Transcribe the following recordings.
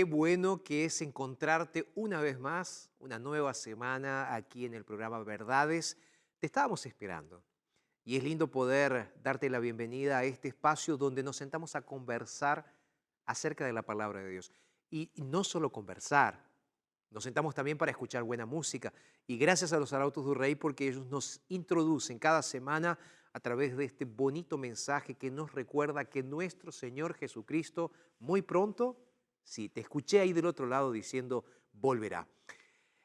Qué bueno que es encontrarte una vez más, una nueva semana aquí en el programa Verdades. Te estábamos esperando. Y es lindo poder darte la bienvenida a este espacio donde nos sentamos a conversar acerca de la palabra de Dios. Y no solo conversar, nos sentamos también para escuchar buena música. Y gracias a los Arautos del Rey porque ellos nos introducen cada semana a través de este bonito mensaje que nos recuerda que nuestro Señor Jesucristo muy pronto, sí, te escuché ahí del otro lado diciendo, volverá.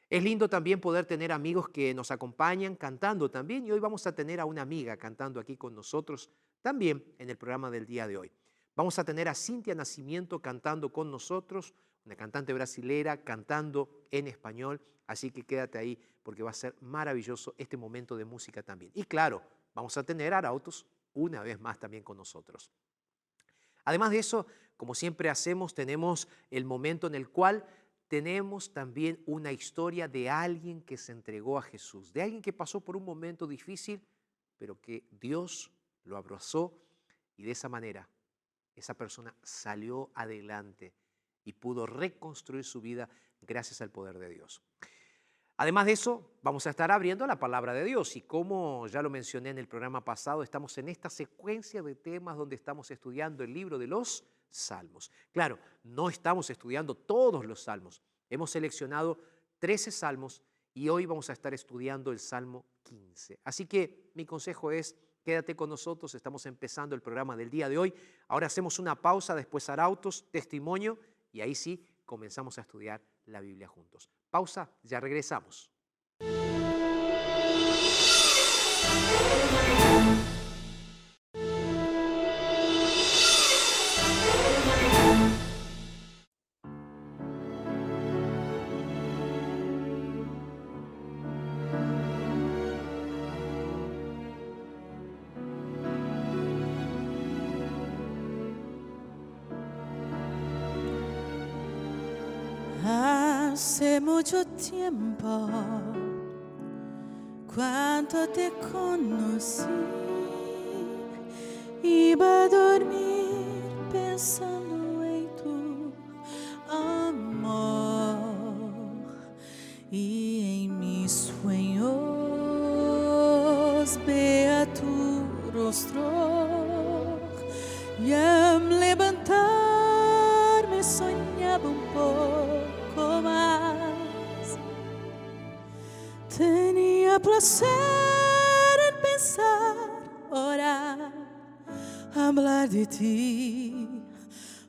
Es lindo también poder tener amigos que nos acompañan cantando también y hoy vamos a tener a una amiga cantando aquí con nosotros también en el programa del día de hoy. Vamos a tener a Cintia Nacimiento cantando con nosotros, una cantante brasilera cantando en español, así que quédate ahí porque va a ser maravilloso este momento de música también. Y claro, vamos a tener a Arautos una vez más también con nosotros. Además de eso, como siempre hacemos, tenemos el momento en el cual tenemos también una historia de alguien que se entregó a Jesús, de alguien que pasó por un momento difícil, pero que Dios lo abrazó y de esa manera esa persona salió adelante y pudo reconstruir su vida gracias al poder de Dios. Además de eso, vamos a estar abriendo la palabra de Dios y como ya lo mencioné en el programa pasado, estamos en esta secuencia de temas donde estamos estudiando el libro de los salmos. Claro, no estamos estudiando todos los salmos. Hemos seleccionado 13 salmos y hoy vamos a estar estudiando el Salmo 15. Así que mi consejo es, quédate con nosotros, estamos empezando el programa del día de hoy. Ahora hacemos una pausa, después arautos, testimonio y ahí sí comenzamos a estudiar la Biblia juntos. Pausa, ya regresamos. Tiempo, cuando te conocí, Placer en pensar, orar, hablar de ti.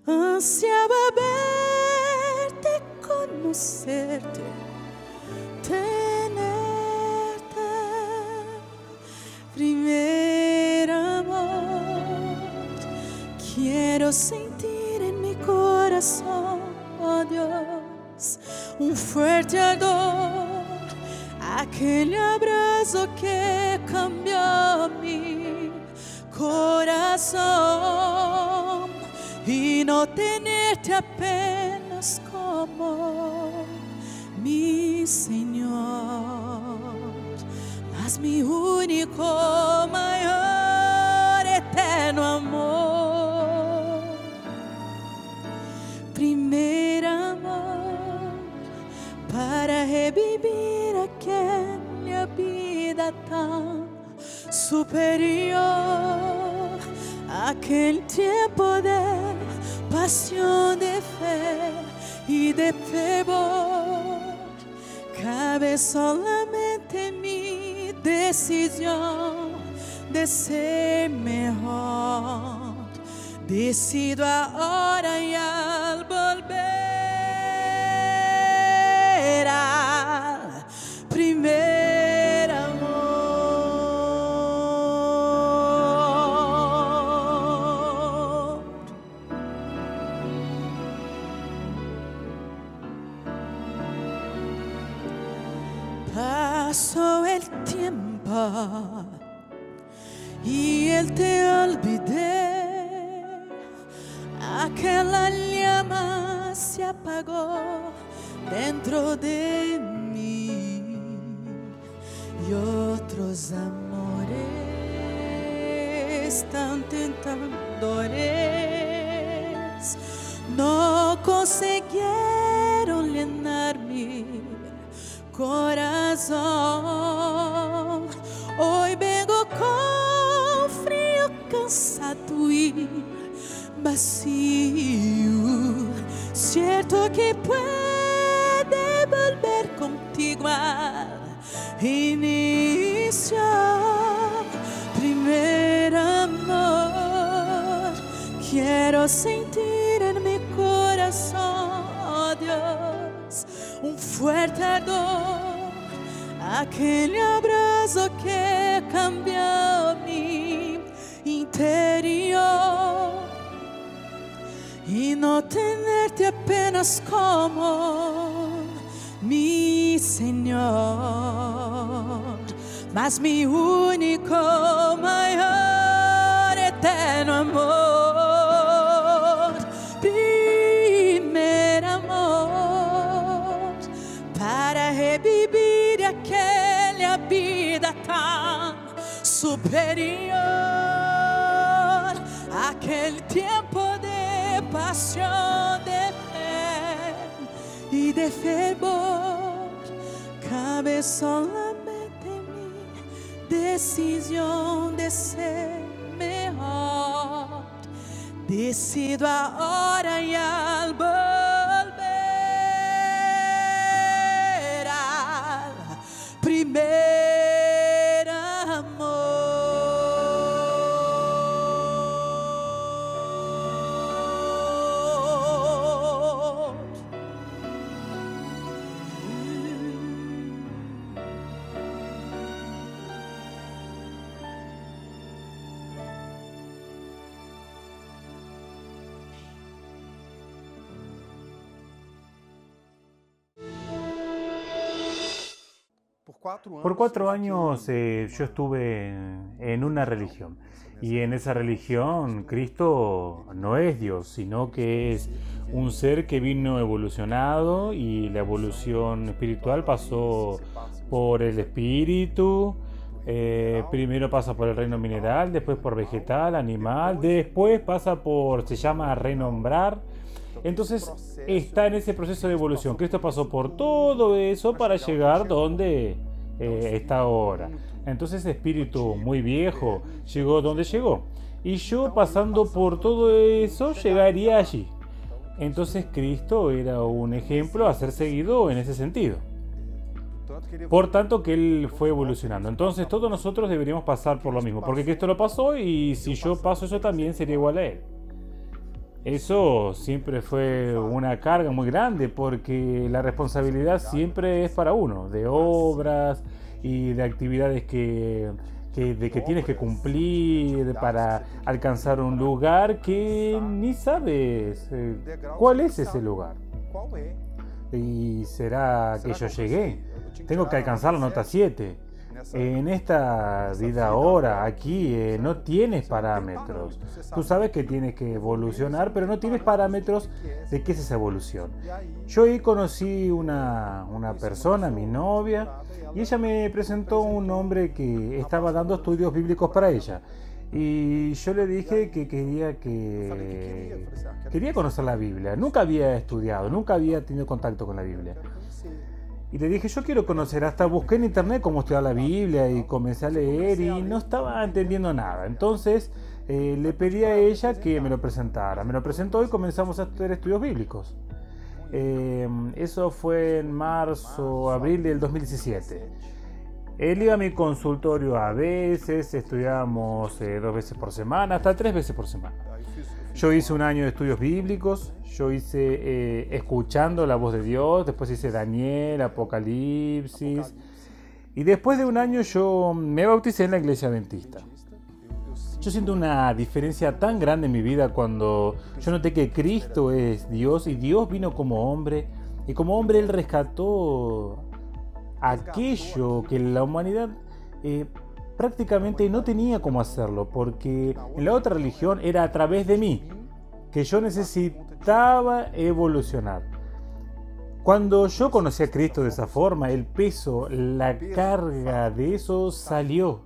Ansiaba verte, conocerte, tenerte. Primer amor, quiero sentir en mi corazón, oh Dios, un fuerte ardor aquel abrazo que cambió mi corazón y no tenerte apenas como mi Señor, mas mi único, superior, aquel tiempo de pasión, de fe y de fervor. Cabe solamente mi decisión de ser mejor. Decido ahora y Pasó el tiempo y él te olvidé. Aquella llama se apagó dentro de mí y otros amores tan tentadores no consiguieron corazón. Hoy vengo con frío, cansado y vacío. Cierto que puede volver contigo al inicio. Primer amor, quiero sentir fuerte ardor, aquel abrazo que cambió mi interior. Y no tenerte apenas como mi Señor, mas mi único, mayor, eterno amor, vida tan superior, aquel tiempo de pasión, de fe y de fervor, cabe solamente mi decisión de ser mejor. Decido ahora y al volver al primer Por cuatro años eh, yo estuve en, en una religión y en esa religión Cristo no es Dios, sino que es un ser que vino evolucionado y la evolución espiritual pasó por el espíritu, eh, primero pasa por el reino mineral, después por vegetal, animal, después pasa por, se llama renombrar. Entonces está en ese proceso de evolución. Cristo pasó por todo eso para llegar donde eh, está ahora. Entonces espíritu muy viejo llegó donde llegó. Y yo pasando por todo eso llegaría allí. Entonces Cristo era un ejemplo a ser seguido en ese sentido. Por tanto que Él fue evolucionando. Entonces todos nosotros deberíamos pasar por lo mismo, porque Cristo lo pasó y si yo paso eso también sería igual a Él. Eso siempre fue una carga muy grande porque la responsabilidad siempre es para uno, de obras y de actividades que, que, de que tienes que cumplir para alcanzar un lugar que ni sabes eh, cuál es ese lugar. ¿Y será que yo llegué? Tengo que alcanzar la nota 7. En esta vida ahora, aquí, eh, no tienes parámetros. Tú sabes que tienes que evolucionar, pero no tienes parámetros de qué es esa evolución. Yo ahí conocí una, una persona, mi novia, y ella me presentó un hombre que estaba dando estudios bíblicos para ella. Y yo le dije que quería que quería conocer la Biblia. Nunca había estudiado, nunca había tenido contacto con la Biblia. Y le dije, yo quiero conocer, hasta busqué en internet cómo estudiar la Biblia y comencé a leer y no estaba entendiendo nada. Entonces eh, le pedí a ella que me lo presentara. Me lo presentó y comenzamos a hacer estudios bíblicos. Eh, eso fue en marzo, abril del 2017. Él iba a mi consultorio a veces, estudiábamos eh, dos veces por semana, hasta tres veces por semana. Yo hice un año de estudios bíblicos, yo hice eh, escuchando la voz de Dios, después hice Daniel, Apocalipsis, y después de un año yo me bauticé en la iglesia adventista. Yo siento una diferencia tan grande en mi vida cuando yo noté que Cristo es Dios y Dios vino como hombre y como hombre Él rescató aquello que la humanidad eh, prácticamente no tenía cómo hacerlo, porque en la otra religión era a través de mí que yo necesitaba evolucionar. Cuando yo conocí a Cristo de esa forma, el peso, la carga de eso salió.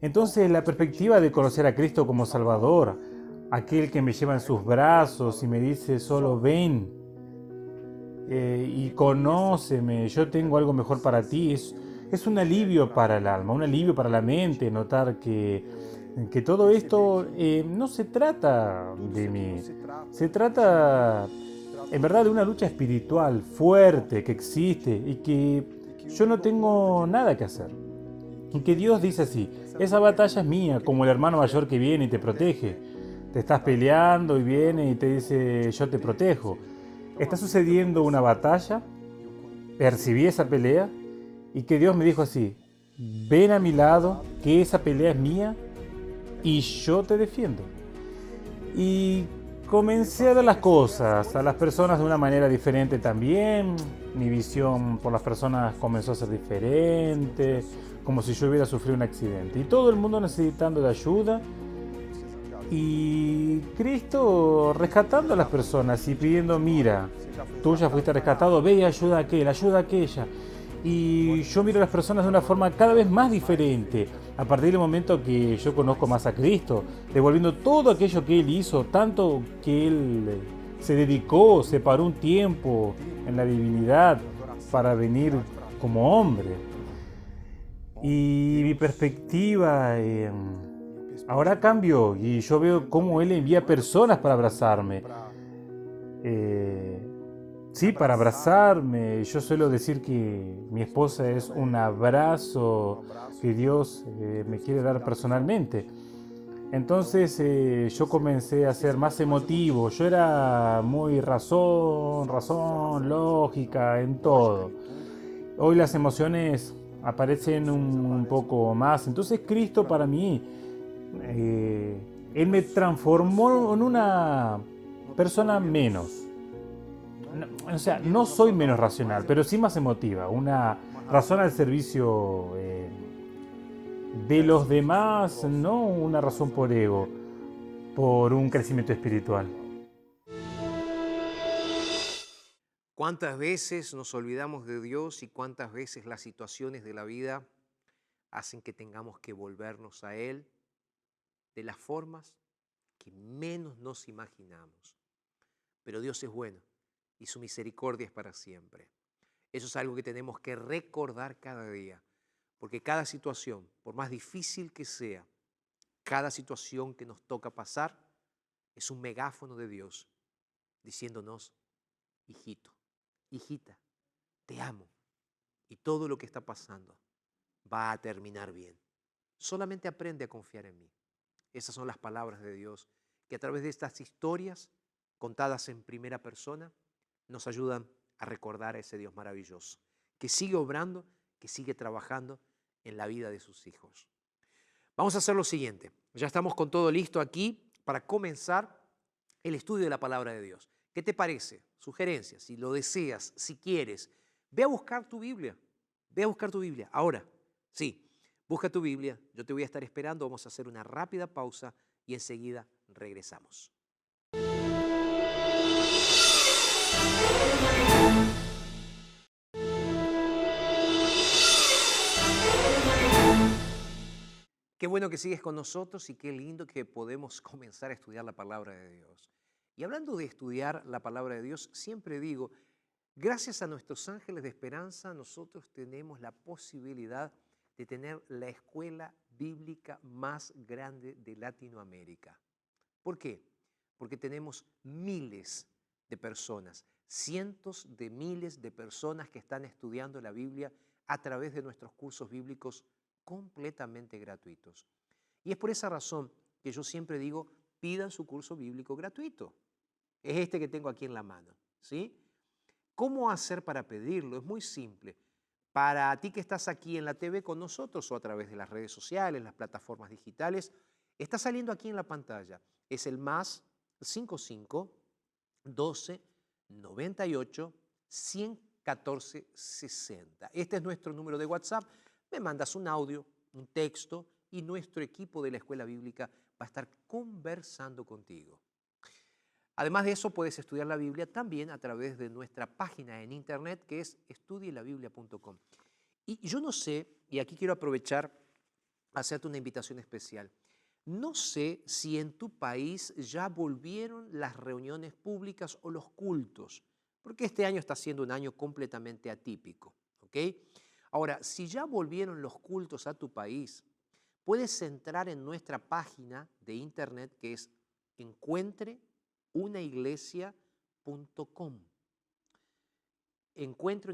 Entonces la perspectiva de conocer a Cristo como Salvador, aquel que me lleva en sus brazos y me dice solo ven eh, y conóceme, yo tengo algo mejor para ti, es, es un alivio para el alma, un alivio para la mente, notar que, que todo esto eh, no se trata de mí, se trata en verdad de una lucha espiritual fuerte que existe y que yo no tengo nada que hacer. Y que Dios dice así, esa batalla es mía, como el hermano mayor que viene y te protege. Te estás peleando y viene y te dice, yo te protejo. Está sucediendo una batalla, percibí esa pelea y que Dios me dijo así, ven a mi lado, que esa pelea es mía y yo te defiendo. Y comencé a ver las cosas, a las personas de una manera diferente también. Mi visión por las personas comenzó a ser diferente, como si yo hubiera sufrido un accidente. Y todo el mundo necesitando de ayuda. Y Cristo rescatando a las personas y pidiendo, mira, tú ya fuiste rescatado, ve y ayuda a aquel, ayuda a aquella y yo miro a las personas de una forma cada vez más diferente a partir del momento que yo conozco más a Cristo, devolviendo todo aquello que Él hizo, tanto que Él se dedicó, se paró un tiempo en la divinidad para venir como hombre. Y mi perspectiva eh, ahora cambió y yo veo cómo Él envía personas para abrazarme. Eh, Sí, para abrazarme. Yo suelo decir que mi esposa es un abrazo que Dios eh, me quiere dar personalmente. Entonces eh, yo comencé a ser más emotivo. Yo era muy razón, razón, lógica en todo. Hoy las emociones aparecen un, poco más. Entonces Cristo para mí, eh, Él me transformó en una persona menos o sea, no soy menos racional, pero sí más emotiva, una razón al servicio eh, de los demás, no una razón por ego, por un crecimiento espiritual. ¿Cuántas veces nos olvidamos de Dios y cuántas veces las situaciones de la vida hacen que tengamos que volvernos a Él de las formas que menos nos imaginamos? Pero Dios es bueno y su misericordia es para siempre. Eso es algo que tenemos que recordar cada día, porque cada situación, por más difícil que sea, cada situación que nos toca pasar, es un megáfono de Dios diciéndonos, hijito, hijita, te amo y todo lo que está pasando va a terminar bien. Solamente aprende a confiar en mí. Esas son las palabras de Dios que a través de estas historias contadas en primera persona nos ayudan a recordar a ese Dios maravilloso, que sigue obrando, que sigue trabajando en la vida de sus hijos. Vamos a hacer lo siguiente. Ya estamos con todo listo aquí para comenzar el estudio de la palabra de Dios. ¿Qué te parece? Sugerencias, si lo deseas, si quieres, ve a buscar tu Biblia. Ve a buscar tu Biblia. Ahora, sí, busca tu Biblia. Yo te voy a estar esperando. Vamos a hacer una rápida pausa y enseguida regresamos. Qué bueno que sigues con nosotros y qué lindo que podemos comenzar a estudiar la palabra de Dios. Y hablando de estudiar la palabra de Dios, siempre digo, gracias a nuestros ángeles de esperanza, nosotros tenemos la posibilidad de tener la escuela bíblica más grande de Latinoamérica. ¿Por qué? Porque tenemos miles de personas, cientos de miles de personas que están estudiando la Biblia a través de nuestros cursos bíblicos completamente gratuitos. Y es por esa razón que yo siempre digo, pidan su curso bíblico gratuito. Es este que tengo aquí en la mano, ¿sí? ¿Cómo hacer para pedirlo? Es muy simple. Para ti que estás aquí en la TV con nosotros o a través de las redes sociales, las plataformas digitales, está saliendo aquí en la pantalla. Es el más 55 12 98 114 60. Este es nuestro número de WhatsApp. Me mandas un audio, un texto y nuestro equipo de la Escuela Bíblica va a estar conversando contigo. Además de eso, puedes estudiar la Biblia también a través de nuestra página en internet que es estudielabiblia.com. Y yo no sé, y aquí quiero aprovechar hacerte una invitación especial. No sé si en tu país ya volvieron las reuniones públicas o los cultos, porque este año está siendo un año completamente atípico. ¿ok? Ahora, si ya volvieron los cultos a tu país, puedes entrar en nuestra página de internet que es encuentre unaiglesia.com. Encuentro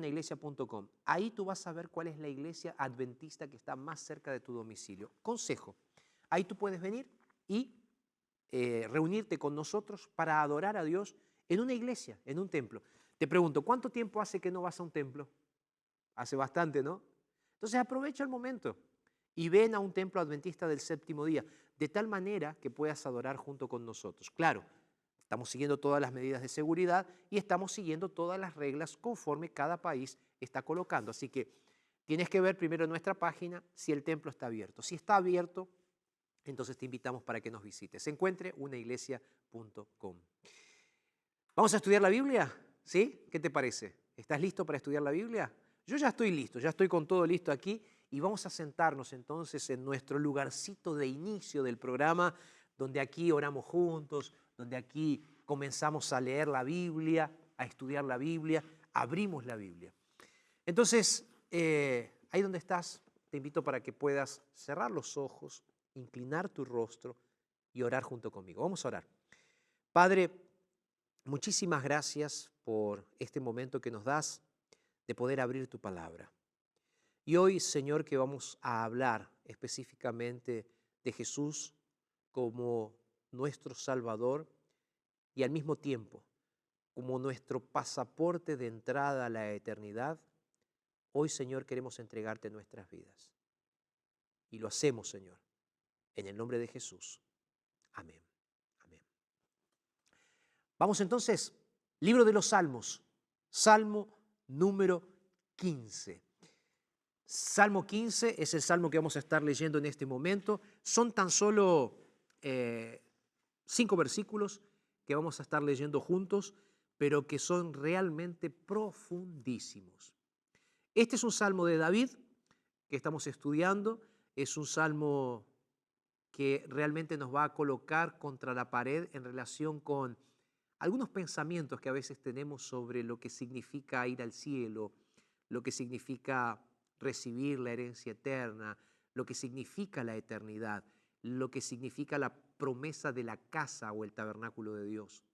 Ahí tú vas a ver cuál es la iglesia adventista que está más cerca de tu domicilio. Consejo, ahí tú puedes venir y eh, reunirte con nosotros para adorar a Dios en una iglesia, en un templo. Te pregunto, ¿cuánto tiempo hace que no vas a un templo? Hace bastante, ¿no? Entonces aprovecha el momento y ven a un templo adventista del séptimo día, de tal manera que puedas adorar junto con nosotros. Claro, Estamos siguiendo todas las medidas de seguridad y estamos siguiendo todas las reglas conforme cada país está colocando. Así que tienes que ver primero nuestra página si el templo está abierto. Si está abierto, entonces te invitamos para que nos visites. Encuentre unaiglesia.com. ¿Vamos a estudiar la Biblia? ¿Sí? ¿Qué te parece? ¿Estás listo para estudiar la Biblia? Yo ya estoy listo, ya estoy con todo listo aquí y vamos a sentarnos entonces en nuestro lugarcito de inicio del programa, donde aquí oramos juntos, donde aquí comenzamos a leer la Biblia, a estudiar la Biblia, abrimos la Biblia. Entonces, eh, ahí donde estás, te invito para que puedas cerrar los ojos, inclinar tu rostro y orar junto conmigo. Vamos a orar. Padre, muchísimas gracias por este momento que nos das de poder abrir tu palabra. Y hoy, Señor, que vamos a hablar específicamente de Jesús como nuestro Salvador y al mismo tiempo como nuestro pasaporte de entrada a la eternidad, hoy Señor queremos entregarte nuestras vidas. Y lo hacemos, Señor, en el nombre de Jesús. Amén. Amén. Vamos entonces, libro de los Salmos, Salmo número 15. Salmo 15 es el salmo que vamos a estar leyendo en este momento. Son tan solo eh, cinco versículos que vamos a estar leyendo juntos, pero que son realmente profundísimos. Este es un salmo de David que estamos estudiando, es un salmo que realmente nos va a colocar contra la pared en relación con algunos pensamientos que a veces tenemos sobre lo que significa ir al cielo, lo que significa recibir la herencia eterna, lo que significa la eternidad lo que significa la promesa de la casa o el tabernáculo de Dios.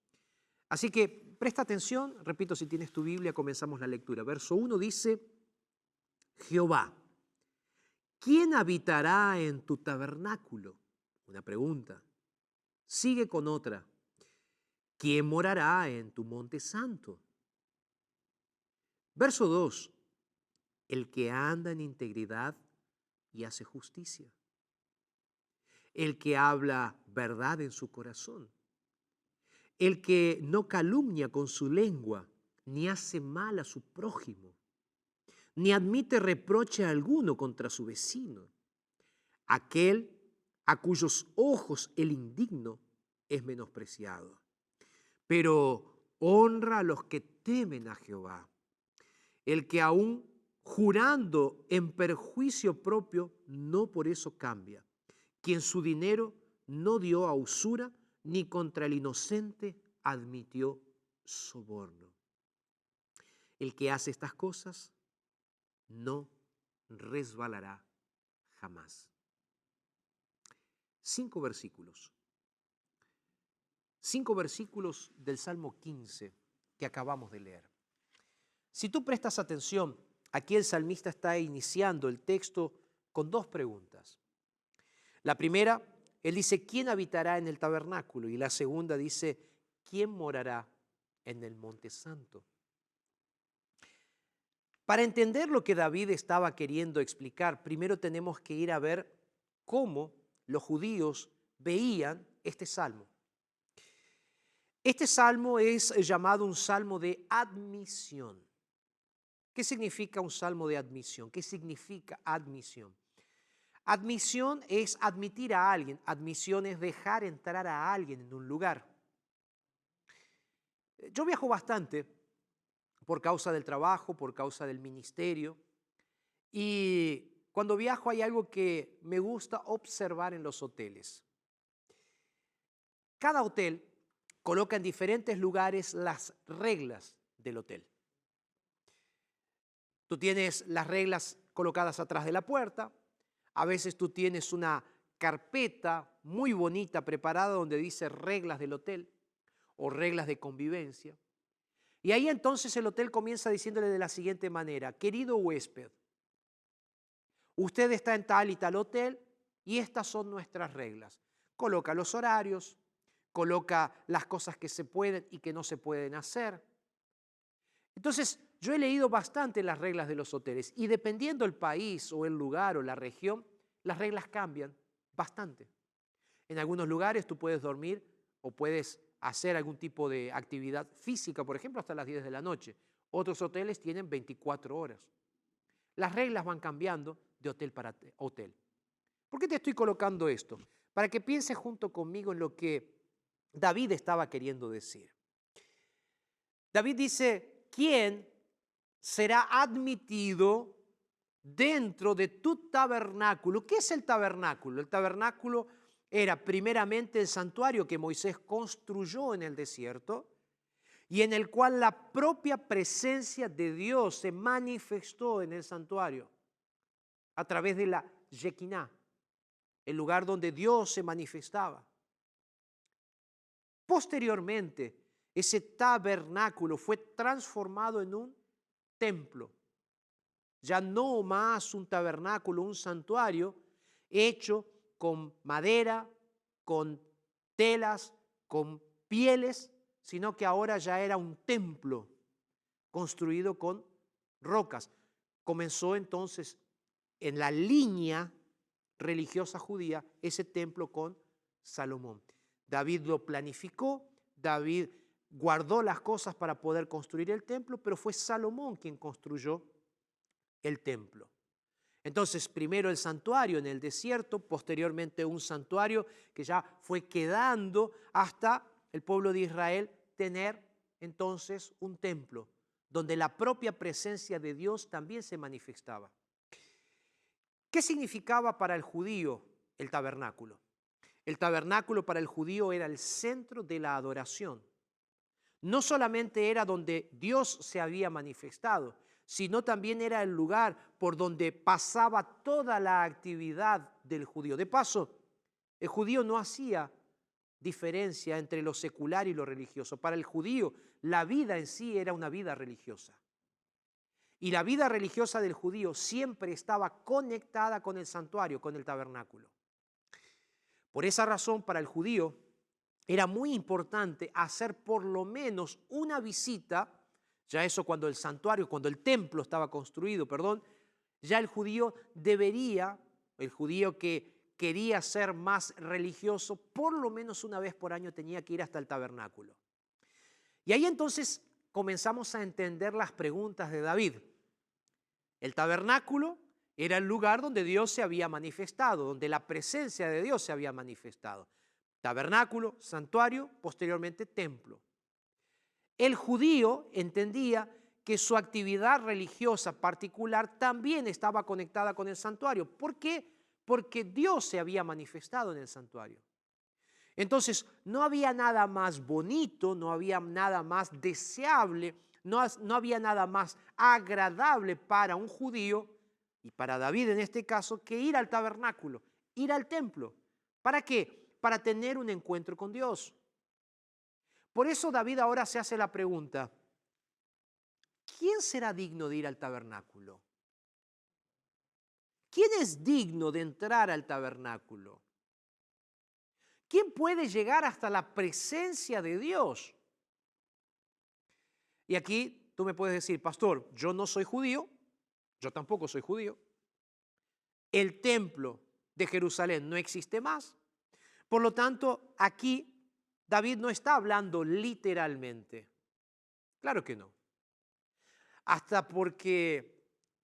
Así que presta atención, repito, si tienes tu Biblia, comenzamos la lectura. Verso 1 dice, Jehová, ¿quién habitará en tu tabernáculo? Una pregunta. Sigue con otra. ¿Quién morará en tu monte santo? Verso 2. El que anda en integridad y hace justicia. El que habla verdad en su corazón. El que no calumnia con su lengua, ni hace mal a su prójimo, ni admite reproche alguno contra su vecino. Aquel a cuyos ojos el indigno es menospreciado. Pero honra a los que temen a Jehová. El que aún jurando en perjuicio propio, no por eso cambia. Quien su dinero no dio a usura, ni contra el inocente admitió soborno. El que hace estas cosas no resbalará jamás. Cinco versículos. Cinco versículos del Salmo 15 que acabamos de leer. Si tú prestas atención, aquí el salmista está iniciando el texto con dos preguntas. La primera, él dice, ¿quién habitará en el tabernáculo? Y la segunda dice, ¿quién morará en el monte santo? Para entender lo que David estaba queriendo explicar, primero tenemos que ir a ver cómo los judíos veían este salmo. Este salmo es llamado un salmo de admisión. ¿Qué significa un salmo de admisión? ¿Qué significa admisión? Admisión es admitir a alguien, admisión es dejar entrar a alguien en un lugar. Yo viajo bastante por causa del trabajo, por causa del ministerio, y cuando viajo hay algo que me gusta observar en los hoteles. Cada hotel coloca en diferentes lugares las reglas del hotel. Tú tienes las reglas colocadas atrás de la puerta, a veces tú tienes una carpeta muy bonita preparada donde dice reglas del hotel o reglas de convivencia. Y ahí entonces el hotel comienza diciéndole de la siguiente manera, querido huésped, Usted está en tal y tal hotel y estas son nuestras reglas. Coloca los horarios, coloca las cosas que se pueden y que no se pueden hacer. Entonces, yo he leído bastante las reglas de los hoteles y dependiendo el país o el lugar o la región, las reglas cambian bastante. En algunos lugares tú puedes dormir o puedes hacer algún tipo de actividad física, por ejemplo, hasta las 10 de la noche. Otros hoteles tienen 24 horas. Las reglas van cambiando de hotel para hotel. ¿Por qué te estoy colocando esto? Para que pienses junto conmigo en lo que David estaba queriendo decir. David dice, ¿quién será admitido dentro de tu tabernáculo? ¿Qué es el tabernáculo? El tabernáculo era primeramente el santuario que Moisés construyó en el desierto y en el cual la propia presencia de Dios se manifestó en el santuario a través de la Shekinah, el lugar donde Dios se manifestaba. Posteriormente, ese tabernáculo fue transformado en un templo. Ya no más un tabernáculo, un santuario hecho con madera, con telas, con pieles, sino que ahora ya era un templo construido con rocas. Comenzó entonces en la línea religiosa judía ese templo con Salomón. David lo planificó, David guardó las cosas para poder construir el templo, pero fue Salomón quien construyó el templo. Entonces, primero el santuario en el desierto, posteriormente un santuario que ya fue quedando hasta el pueblo de Israel tener entonces un templo donde la propia presencia de Dios también se manifestaba. ¿Qué significaba para el judío el tabernáculo? El tabernáculo para el judío era el centro de la adoración. No solamente era donde Dios se había manifestado, sino también era el lugar por donde pasaba toda la actividad del judío. De paso, el judío no hacía diferencia entre lo secular y lo religioso. Para el judío, la vida en sí era una vida religiosa. Y la vida religiosa del judío siempre estaba conectada con el santuario, con el tabernáculo. Por esa razón, para el judío era muy importante hacer por lo menos una visita, ya eso cuando el santuario, cuando el templo estaba construido, perdón, ya el judío debería, el judío que quería ser más religioso, por lo menos una vez por año tenía que ir hasta el tabernáculo. Y ahí entonces comenzamos a entender las preguntas de David. El tabernáculo era el lugar donde Dios se había manifestado, donde la presencia de Dios se había manifestado. Tabernáculo, santuario, posteriormente templo. El judío entendía que su actividad religiosa particular también estaba conectada con el santuario. ¿Por qué? Porque Dios se había manifestado en el santuario. Entonces, no había nada más bonito, no había nada más deseable, no, había nada más agradable para un judío y para David en este caso que ir al tabernáculo, ir al templo. ¿Para qué? Para tener un encuentro con Dios. Por eso David ahora se hace la pregunta, ¿quién será digno de ir al tabernáculo? ¿Quién es digno de entrar al tabernáculo? ¿Quién puede llegar hasta la presencia de Dios? Y aquí tú me puedes decir, pastor, yo no soy judío, yo tampoco soy judío. El templo de Jerusalén no existe más. Por lo tanto, aquí David no está hablando literalmente. Claro que no. Hasta porque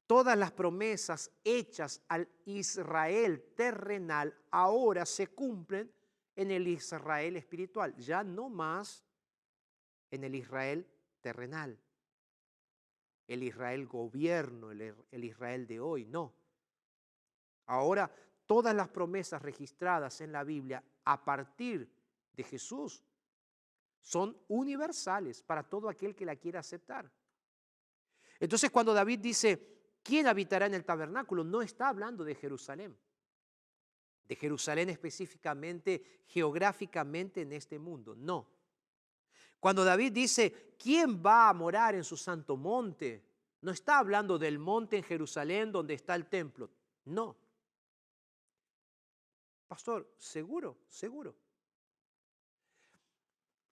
Todas las promesas hechas al Israel terrenal ahora se cumplen en el Israel espiritual, ya no más en el Israel terrenal, el Israel gobierno, el, Israel de hoy, no. Ahora todas las promesas registradas en la Biblia a partir de Jesús son universales para todo aquel que la quiera aceptar. Entonces cuando David dice, ¿Quién habitará en el tabernáculo? No está hablando de Jerusalén. De Jerusalén específicamente, geográficamente en este mundo. No. Cuando David dice, ¿quién va a morar en su santo monte? No está hablando del monte en Jerusalén donde está el templo. No. Pastor, seguro, seguro.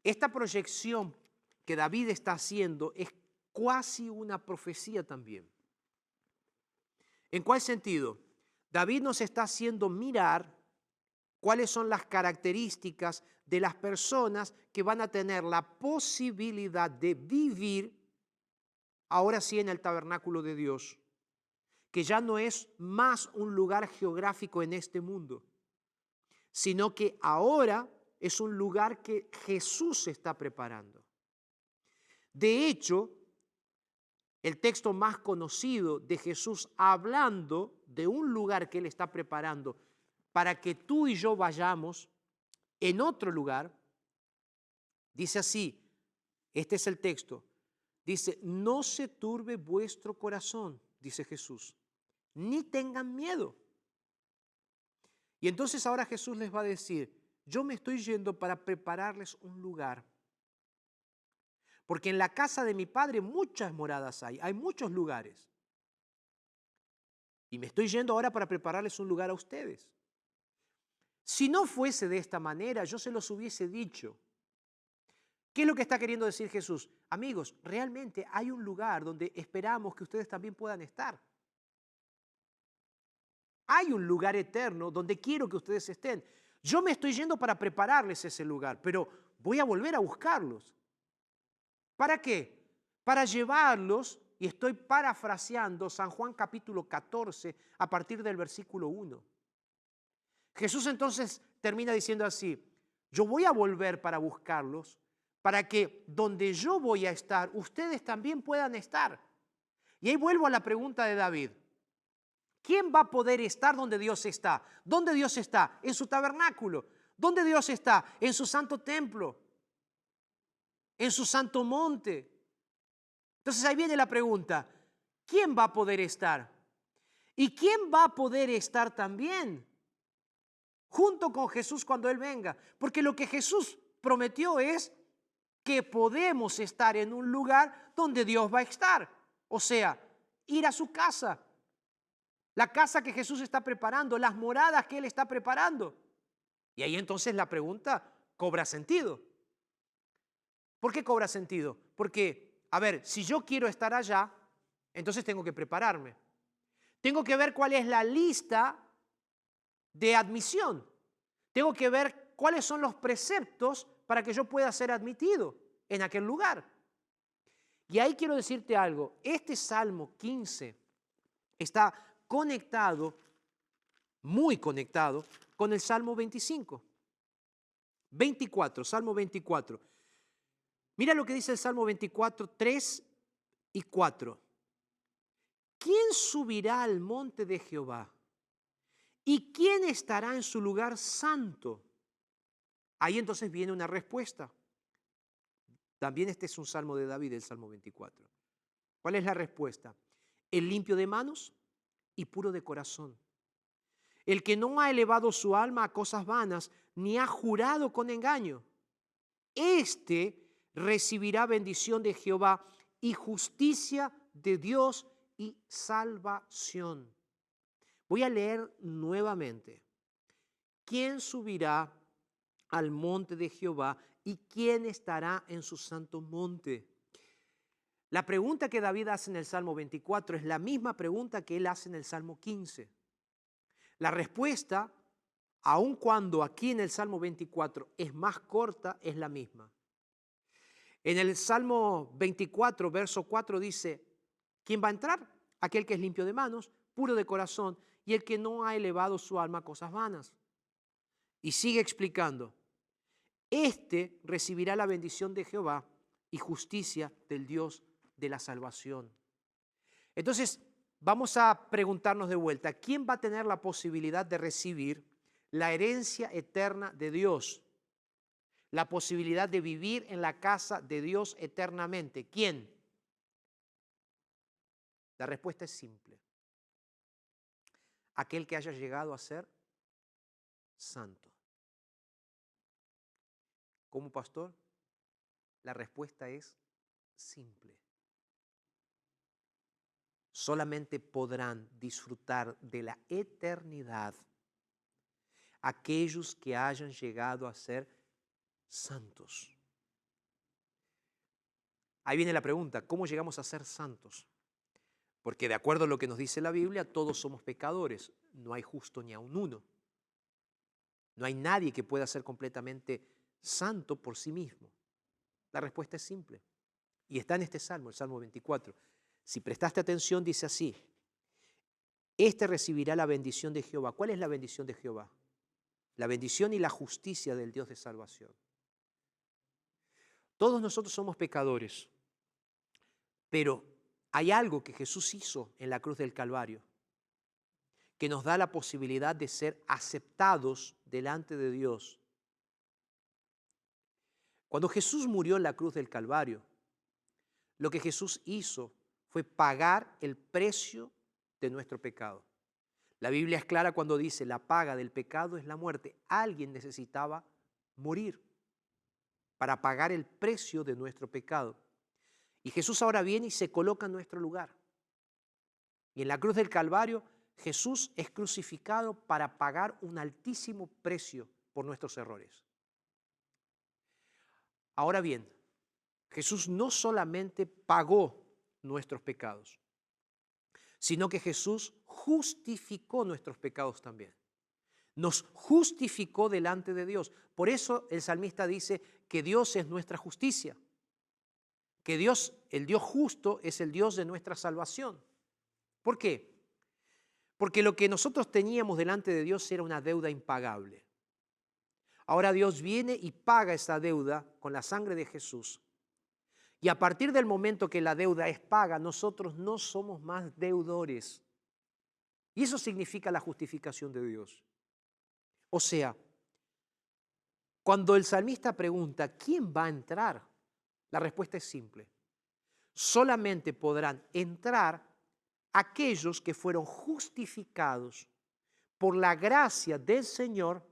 Esta proyección que David está haciendo es casi una profecía también. ¿En cuál sentido? David nos está haciendo mirar cuáles son las características de las personas que van a tener la posibilidad de vivir ahora sí en el tabernáculo de Dios, que ya no es más un lugar geográfico en este mundo, sino que ahora es un lugar que Jesús está preparando. De hecho, el texto más conocido de Jesús hablando de un lugar que Él está preparando para que tú y yo vayamos en otro lugar, dice así, este es el texto, dice, no se turbe vuestro corazón, dice Jesús, ni tengan miedo. Y entonces ahora Jesús les va a decir, yo me estoy yendo para prepararles un lugar porque en la casa de mi padre muchas moradas hay, hay muchos lugares. Y me estoy yendo ahora para prepararles un lugar a ustedes. Si no fuese de esta manera, yo se los hubiese dicho. ¿Qué es lo que está queriendo decir Jesús? Amigos, realmente hay un lugar donde esperamos que ustedes también puedan estar. Hay un lugar eterno donde quiero que ustedes estén. Yo me estoy yendo para prepararles ese lugar, pero voy a volver a buscarlos. ¿Para qué? Para llevarlos, y estoy parafraseando San Juan capítulo 14 a partir del versículo 1. Jesús entonces termina diciendo así, yo voy a volver para buscarlos, para que donde yo voy a estar, ustedes también puedan estar. Y ahí vuelvo a la pregunta de David. ¿Quién va a poder estar donde Dios está? ¿Dónde Dios está? En su tabernáculo. ¿Dónde Dios está? En su santo templo en su santo monte. Entonces ahí viene la pregunta, ¿quién va a poder estar? ¿Y quién va a poder estar también junto con Jesús cuando Él venga. Porque lo que Jesús prometió es que podemos estar en un lugar donde Dios va a estar. O sea, ir a su casa. La casa que Jesús está preparando, las moradas que Él está preparando. Y ahí entonces la pregunta cobra sentido. ¿Por qué cobra sentido? Porque, a ver, si yo quiero estar allá, entonces tengo que prepararme. Tengo que ver cuál es la lista de admisión. Tengo que ver cuáles son los preceptos para que yo pueda ser admitido en aquel lugar. Y ahí quiero decirte algo, este Salmo 15 está conectado, muy conectado, con el Salmo 25. 24, Salmo 24. Mira lo que dice el Salmo 24, 3 y 4. ¿Quién subirá al monte de Jehová? ¿Y quién estará en su lugar santo? Ahí entonces viene una respuesta. También este es un salmo de David, el Salmo 24. ¿Cuál es la respuesta? El limpio de manos y puro de corazón. El que no ha elevado su alma a cosas vanas, ni ha jurado con engaño. Este recibirá bendición de Jehová y justicia de Dios y salvación. Voy a leer nuevamente. ¿Quién subirá al monte de Jehová y quién estará en su santo monte? La pregunta que David hace en el Salmo 24 es la misma pregunta que él hace en el Salmo 15. La respuesta, aun cuando aquí en el Salmo 24 es más corta, es la misma. En el Salmo 24, verso 4 dice, ¿quién va a entrar? Aquel que es limpio de manos, puro de corazón y el que no ha elevado su alma a cosas vanas. Y sigue explicando, este recibirá la bendición de Jehová y justicia del Dios de la salvación. Entonces, vamos a preguntarnos de vuelta, ¿quién va a tener la posibilidad de recibir la herencia eterna de Dios? La posibilidad de vivir en la casa de Dios eternamente. ¿Quién? La respuesta es simple. Aquel que haya llegado a ser santo. Como pastor, la respuesta es simple solamente podrán disfrutar de la eternidad aquellos que hayan llegado a ser santos. Ahí viene la pregunta, ¿cómo llegamos a ser santos? Porque de acuerdo a lo que nos dice la Biblia, todos somos pecadores, no hay justo ni aun uno. No hay nadie que pueda ser completamente santo por sí mismo. La respuesta es simple. Y está en este salmo, el Salmo 24. Si prestaste atención, dice así, este recibirá la bendición de Jehová. ¿Cuál es la bendición de Jehová? La bendición y la justicia del Dios de salvación. Todos nosotros somos pecadores, pero hay algo que Jesús hizo en la cruz del Calvario que nos da la posibilidad de ser aceptados delante de Dios. Cuando Jesús murió en la cruz del Calvario, lo que Jesús hizo fue pagar el precio de nuestro pecado. La Biblia es clara cuando dice, la paga del pecado es la muerte. Alguien necesitaba morir para pagar el precio de nuestro pecado. Y Jesús ahora viene y se coloca en nuestro lugar. Y en la cruz del Calvario, Jesús es crucificado para pagar un altísimo precio por nuestros errores. Ahora bien, Jesús no solamente pagó nuestros pecados, sino que Jesús justificó nuestros pecados también. Nos justificó delante de Dios. Por eso el salmista dice que Dios es nuestra justicia, que Dios, el Dios justo, es el Dios de nuestra salvación. ¿Por qué? Porque lo que nosotros teníamos delante de Dios era una deuda impagable. Ahora Dios viene y paga esa deuda con la sangre de Jesús y a partir del momento que la deuda es paga, nosotros no somos más deudores. Y eso significa la justificación de Dios. O sea, cuando el salmista pregunta, ¿quién va a entrar? La respuesta es simple. Solamente podrán entrar aquellos que fueron justificados por la gracia del Señor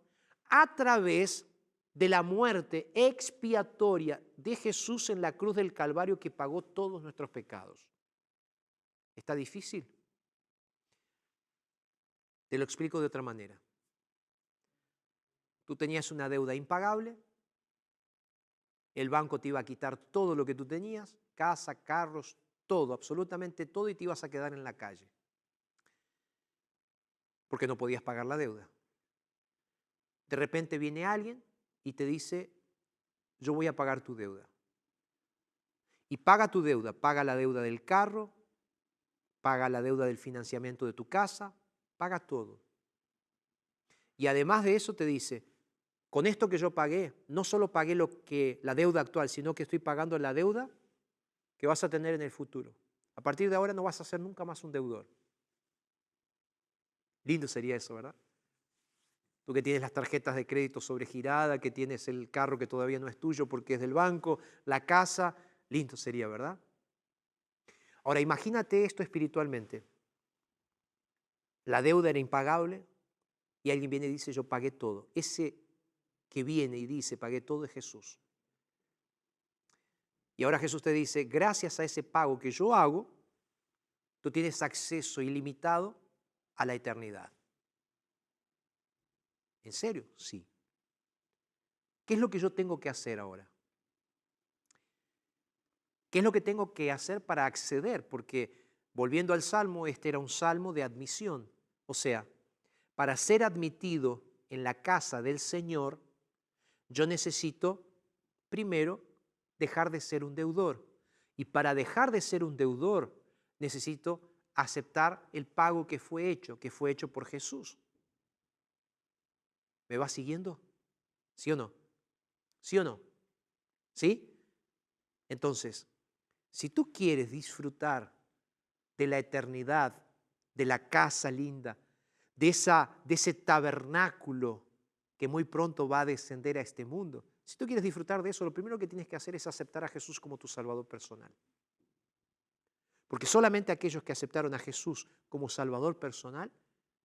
a través de la muerte expiatoria de Jesús en la cruz del Calvario que pagó todos nuestros pecados. ¿Está difícil? Te lo explico de otra manera. Tú tenías una deuda impagable, el banco te iba a quitar todo lo que tú tenías, casa, carros, todo, absolutamente todo, y te ibas a quedar en la calle. Porque no podías pagar la deuda. De repente viene alguien y te dice, yo voy a pagar tu deuda. Y paga tu deuda, paga la deuda del carro, paga la deuda del financiamiento de tu casa, paga todo. Y además de eso te dice, con esto que yo pagué, no solo pagué lo que la deuda actual, sino que estoy pagando la deuda que vas a tener en el futuro. A partir de ahora no vas a ser nunca más un deudor. Lindo sería eso, ¿verdad? Tú que tienes las tarjetas de crédito sobregirada, que tienes el carro que todavía no es tuyo porque es del banco, la casa, lindo sería, ¿verdad? Ahora imagínate esto espiritualmente. La deuda era impagable y alguien viene y dice, yo pagué todo. Ese que viene y dice, pagué todo es Jesús. Y ahora Jesús te dice, gracias a ese pago que yo hago, tú tienes acceso ilimitado a la eternidad. ¿En serio? Sí. ¿Qué es lo que yo tengo que hacer ahora? ¿Qué es lo que tengo que hacer para acceder? Porque volviendo al salmo, este era un salmo de admisión. O sea, para ser admitido en la casa del Señor, yo necesito primero dejar de ser un deudor. Y para dejar de ser un deudor, necesito aceptar el pago que fue hecho, que fue hecho por Jesús. ¿Me va siguiendo? ¿Sí o no? ¿Sí o no? ¿Sí? Entonces, si tú quieres disfrutar de la eternidad, de la casa linda, de, esa, de ese tabernáculo que muy pronto va a descender a este mundo, si tú quieres disfrutar de eso, lo primero que tienes que hacer es aceptar a Jesús como tu Salvador personal. Porque solamente aquellos que aceptaron a Jesús como Salvador personal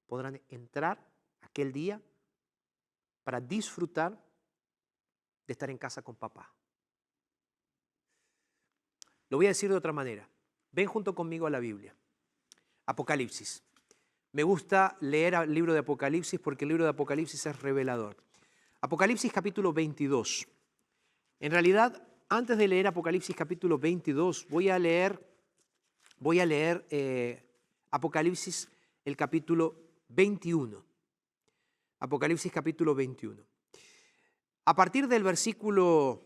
podrán entrar aquel día para disfrutar de estar en casa con papá. Lo voy a decir de otra manera. Ven junto conmigo a la Biblia. Apocalipsis. Me gusta leer el libro de Apocalipsis porque el libro de Apocalipsis es revelador. Apocalipsis capítulo 22. En realidad, antes de leer Apocalipsis capítulo 22, voy a leer, eh, Apocalipsis el capítulo 21. Apocalipsis capítulo 21. A partir del versículo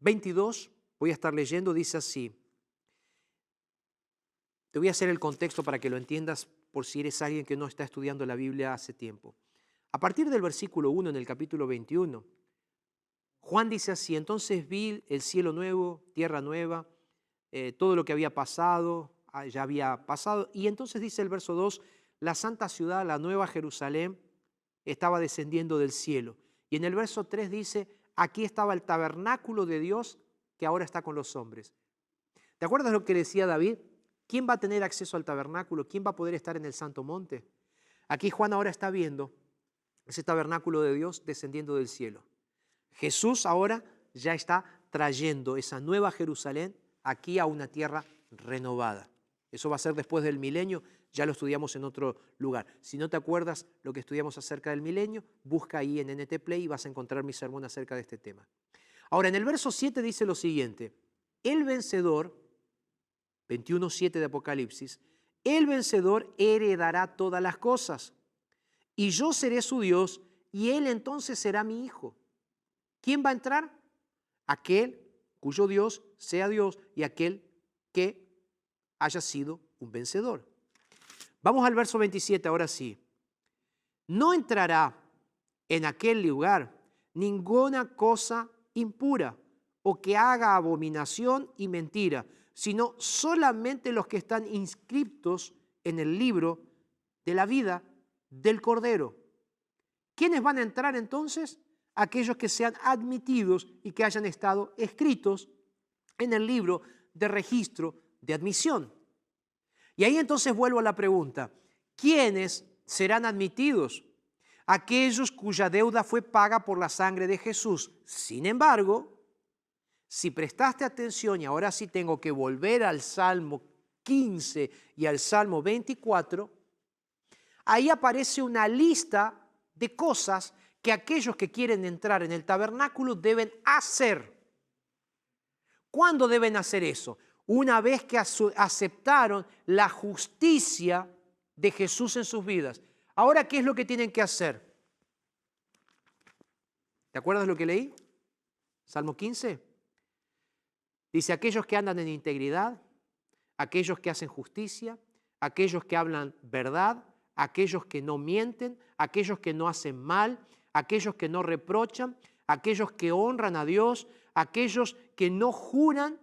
22, voy a estar leyendo, dice así. Te voy a hacer el contexto para que lo entiendas por si eres alguien que no está estudiando la Biblia hace tiempo. A partir del versículo 1 en el capítulo 21, Juan dice así, entonces vi el cielo nuevo, tierra nueva, eh, todo lo que había pasado, ah, ya había pasado, y entonces dice el verso 2, la santa ciudad, la nueva Jerusalén, estaba descendiendo del cielo. Y en el verso 3 dice, aquí estaba el tabernáculo de Dios que ahora está con los hombres. ¿Te acuerdas lo que decía David? ¿Quién va a tener acceso al tabernáculo? ¿Quién va a poder estar en el santo monte? Aquí Juan ahora está viendo ese tabernáculo de Dios descendiendo del cielo. Jesús ahora ya está trayendo esa nueva Jerusalén aquí a una tierra renovada. Eso va a ser después del milenio, ya lo estudiamos en otro lugar. Si no te acuerdas lo que estudiamos acerca del milenio, busca ahí en NT Play y vas a encontrar mi sermón acerca de este tema. Ahora, en el verso 7 dice lo siguiente, el vencedor, 21.7 de Apocalipsis, el vencedor heredará todas las cosas, y yo seré su Dios, y él entonces será mi hijo. ¿Quién va a entrar? Aquel cuyo Dios sea Dios y aquel que haya sido un vencedor. Vamos al verso 27, ahora sí. No entrará en aquel lugar ninguna cosa impura o que haga abominación y mentira, sino solamente los que están inscriptos en el libro de la vida del Cordero. ¿Quiénes van a entrar entonces? Aquellos que sean admitidos y que hayan estado escritos en el libro de registro de admisión. Y ahí entonces vuelvo a la pregunta, ¿quiénes serán admitidos? aquellos cuya deuda fue paga por la sangre de Jesús. Sin embargo, si prestaste atención, y ahora sí tengo que volver al Salmo 15 y al Salmo 24, ahí aparece una lista de cosas que aquellos que quieren entrar en el tabernáculo deben hacer. ¿Cuándo deben hacer eso? Una vez que aceptaron la justicia de Jesús en sus vidas. Ahora, ¿qué es lo que tienen que hacer? ¿Te acuerdas lo que leí? Salmo 15. Dice, aquellos que andan en integridad, aquellos que hacen justicia, aquellos que hablan verdad, aquellos que no mienten, aquellos que no hacen mal, aquellos que no reprochan, aquellos que honran a Dios, aquellos que no juran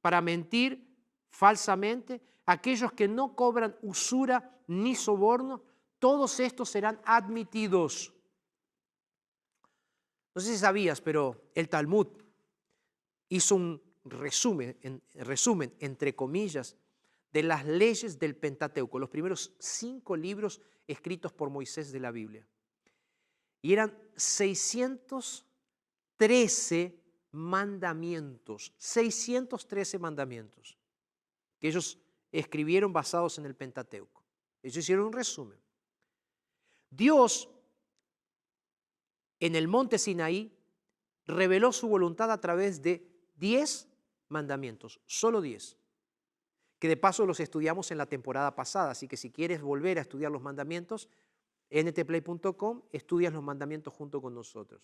para mentir falsamente, aquellos que no cobran usura ni soborno, todos estos serán admitidos. No sé si sabías, pero el Talmud hizo un resumen, en, resumen, entre comillas, de las leyes del Pentateuco, los primeros cinco libros escritos por Moisés de la Biblia. Y eran 613 mandamientos, 613 mandamientos que ellos escribieron basados en el Pentateuco. Ellos hicieron un resumen. Dios en el monte Sinaí reveló su voluntad a través de 10 mandamientos, solo 10, que de paso los estudiamos en la temporada pasada, así que si quieres volver a estudiar los mandamientos, ntplay.com, estudias los mandamientos junto con nosotros.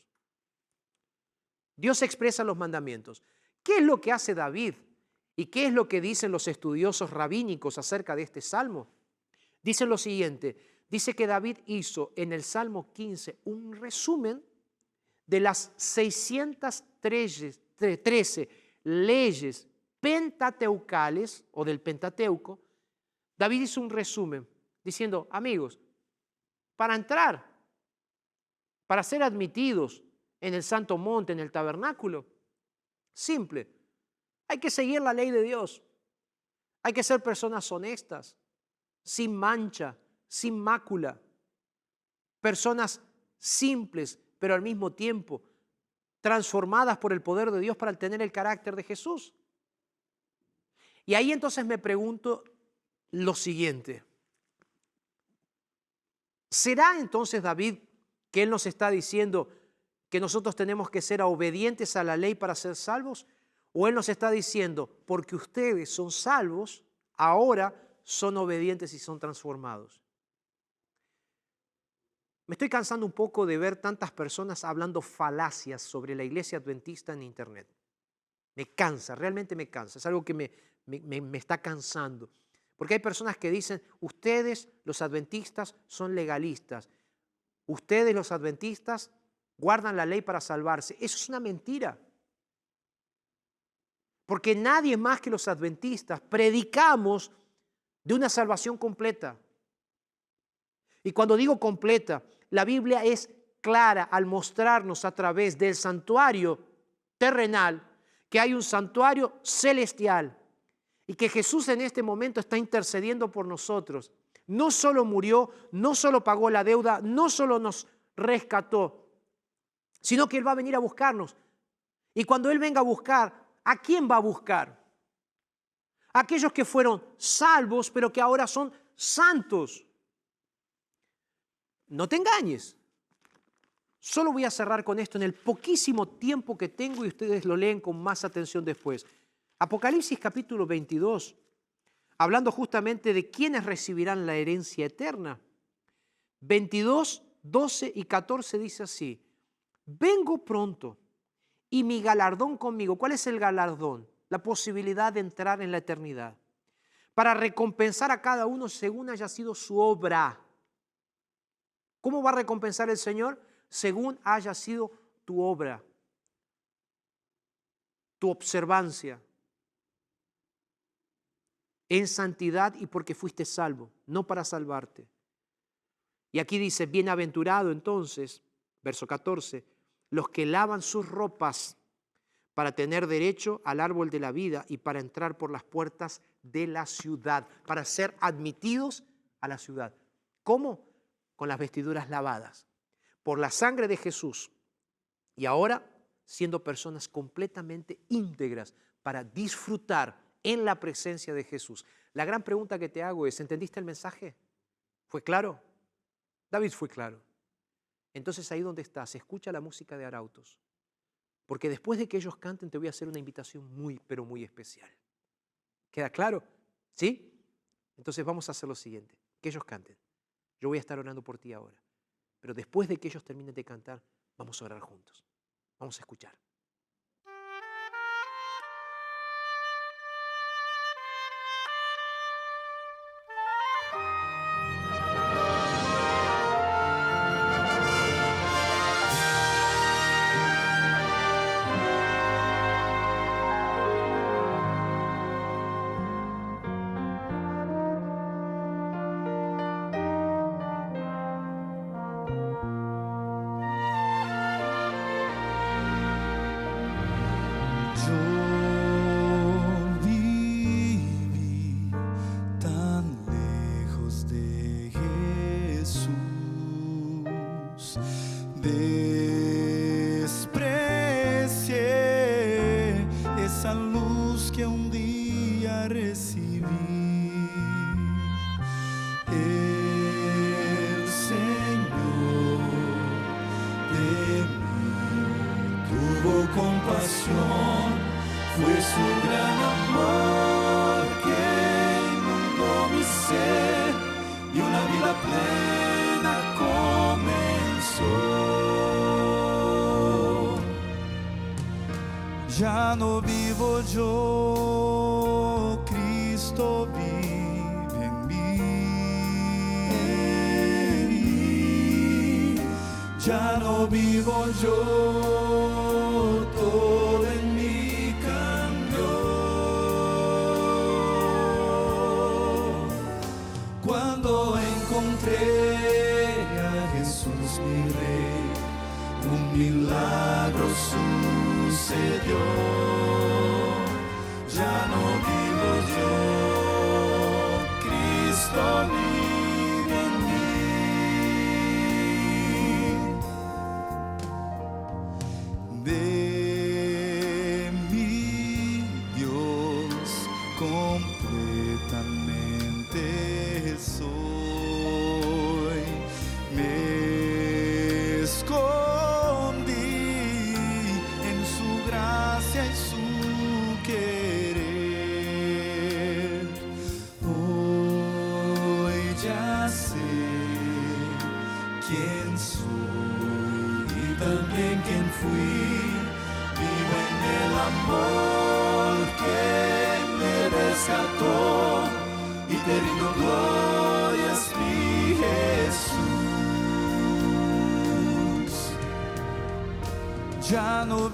Dios expresa los mandamientos. ¿Qué es lo que hace David? ¿Y qué es lo que dicen los estudiosos rabínicos acerca de este salmo? Dicen lo siguiente, dice que David hizo en el Salmo 15 un resumen de las 613 leyes pentateucales o del Pentateuco, David hizo un resumen diciendo, amigos, para entrar, para ser admitidos en el Santo Monte, en el tabernáculo, simple, hay que seguir la ley de Dios, hay que ser personas honestas, sin mancha, sin mácula, personas simples, pero al mismo tiempo transformadas por el poder de Dios para tener el carácter de Jesús. Y ahí entonces me pregunto lo siguiente. ¿Será entonces David que él nos está diciendo que nosotros tenemos que ser obedientes a la ley para ser salvos? ¿O él nos está diciendo, porque ustedes son salvos, ahora son obedientes y son transformados? Me estoy cansando un poco de ver tantas personas hablando falacias sobre la iglesia adventista en Internet. Me cansa, realmente me cansa. Es algo que me, me, está cansando. Porque hay personas que dicen, ustedes los adventistas son legalistas. Ustedes los adventistas guardan la ley para salvarse. Eso es una mentira. Porque nadie más que los adventistas predicamos de una salvación completa. Y cuando digo completa, la Biblia es clara al mostrarnos a través del santuario terrenal que hay un santuario celestial y que Jesús en este momento está intercediendo por nosotros. No solo murió, no solo pagó la deuda, no solo nos rescató, sino que Él va a venir a buscarnos. Y cuando Él venga a buscar, ¿a quién va a buscar? Aquellos que fueron salvos, pero que ahora son santos. No te engañes. Solo voy a cerrar con esto en el poquísimo tiempo que tengo y ustedes lo leen con más atención después. Apocalipsis capítulo 22, hablando justamente de quienes recibirán la herencia eterna. 22, 12 y 14 dice así, vengo pronto y mi galardón conmigo. ¿Cuál es el galardón? La posibilidad de entrar en la eternidad. Para recompensar a cada uno según haya sido su obra. ¿Cómo va a recompensar el Señor? Según haya sido tu obra, tu observancia, en santidad y porque fuiste salvo, no para salvarte. Y aquí dice, bienaventurado entonces, verso 14, los que lavan sus ropas para tener derecho al árbol de la vida y para entrar por las puertas de la ciudad, para ser admitidos a la ciudad. ¿Cómo? Con las vestiduras lavadas. por la sangre de Jesús y ahora siendo personas completamente íntegras para disfrutar en la presencia de Jesús. La gran pregunta que te hago es, ¿entendiste el mensaje? ¿Fue claro? David fue claro. Entonces ahí donde estás, escucha la música de Arautos, porque después de que ellos canten te voy a hacer una invitación muy, pero muy especial. ¿Queda claro? ¿Sí? Entonces vamos a hacer lo siguiente, que ellos canten. Yo voy a estar orando por ti ahora, pero después de que ellos terminen de cantar, vamos a orar juntos. Vamos a escuchar. Ya no vivo yo, Cristo vive en mí. Ya no vivo yo,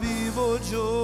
vivo yo,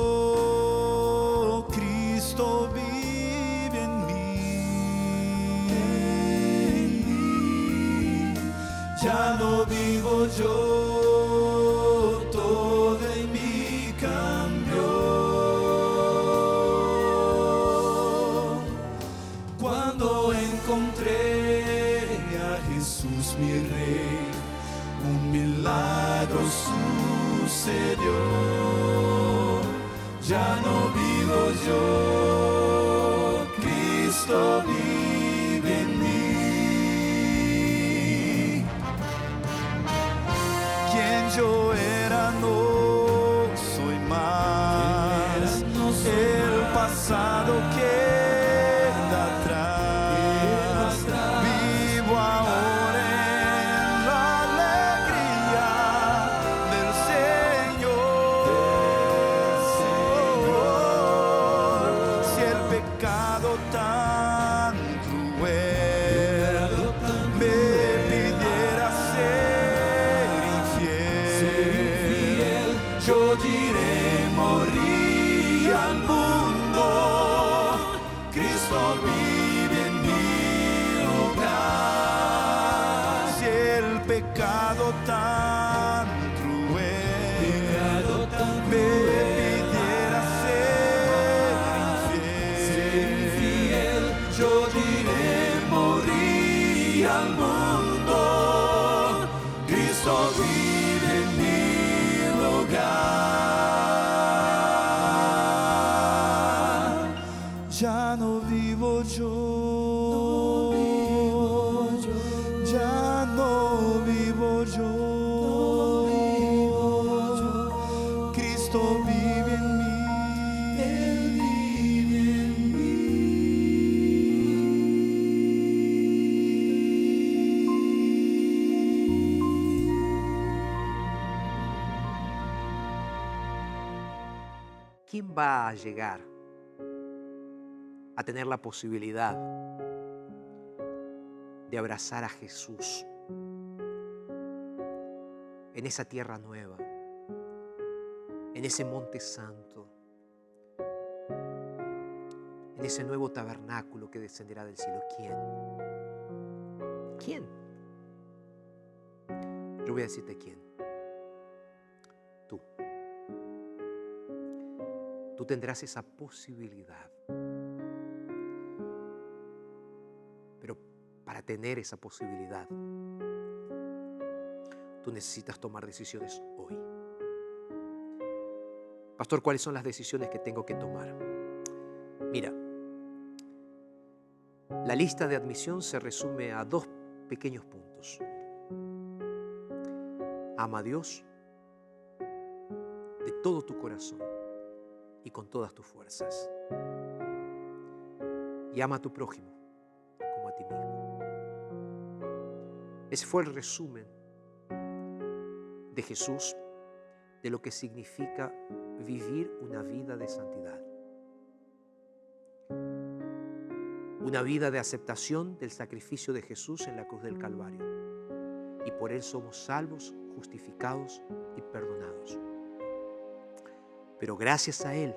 va a llegar a tener la posibilidad de abrazar a Jesús en esa tierra nueva, en ese monte santo, en ese nuevo tabernáculo que descenderá del cielo? ¿Quién? ¿Quién? Yo voy a decirte quién. Tendrás esa posibilidad. Pero para tener esa posibilidad, tú necesitas tomar decisiones hoy. Pastor, ¿cuáles son las decisiones que tengo que tomar? Mira, la lista de admisión se resume a dos pequeños puntos. Ama a Dios de todo tu corazón y con todas tus fuerzas. Y ama a tu prójimo como a ti mismo. Ese fue el resumen de Jesús de lo que significa vivir una vida de santidad. Una vida de aceptación del sacrificio de Jesús en la cruz del Calvario. Y por Él somos salvos, justificados y perdonados. Pero gracias a Él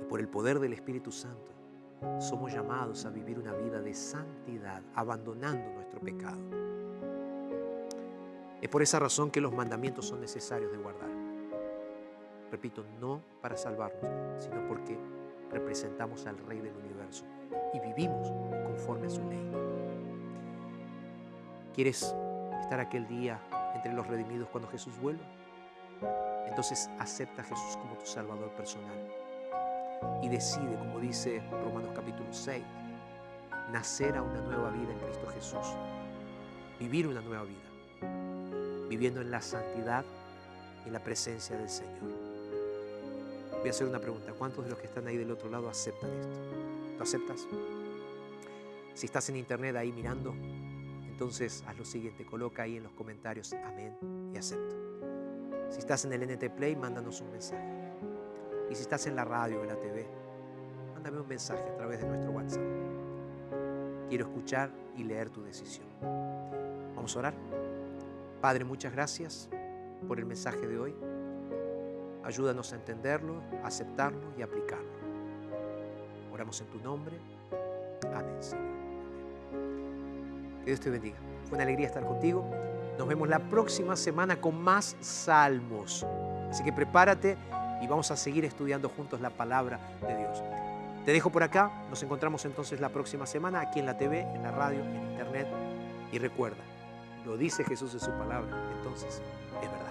y por el poder del Espíritu Santo, somos llamados a vivir una vida de santidad, abandonando nuestro pecado. Es por esa razón que los mandamientos son necesarios de guardar. Repito, no para salvarnos, sino porque representamos al Rey del universo y vivimos conforme a su ley. ¿Quieres estar aquel día entre los redimidos cuando Jesús vuelva? Entonces acepta a Jesús como tu Salvador personal y decide, como dice Romanos capítulo 6, nacer a una nueva vida en Cristo Jesús, vivir una nueva vida, viviendo en la santidad y en la presencia del Señor. Voy a hacer una pregunta, ¿cuántos de los que están ahí del otro lado aceptan esto? ¿Lo aceptas? Si estás en internet ahí mirando, entonces haz lo siguiente, coloca ahí en los comentarios amén y acepto. Si estás en el NT Play, mándanos un mensaje. Y si estás en la radio o en la TV, mándame un mensaje a través de nuestro WhatsApp. Quiero escuchar y leer tu decisión. Vamos a orar. Padre, muchas gracias por el mensaje de hoy. Ayúdanos a entenderlo, aceptarlo y aplicarlo. Oramos en tu nombre. Amén, Señor. Que Dios te bendiga. Fue una alegría estar contigo. Nos vemos la próxima semana con más salmos. Así que prepárate y vamos a seguir estudiando juntos la palabra de Dios. Te dejo por acá. Nos encontramos entonces la próxima semana aquí en la TV, en la radio, en internet. Y recuerda, lo dice Jesús en su palabra. Entonces, es verdad.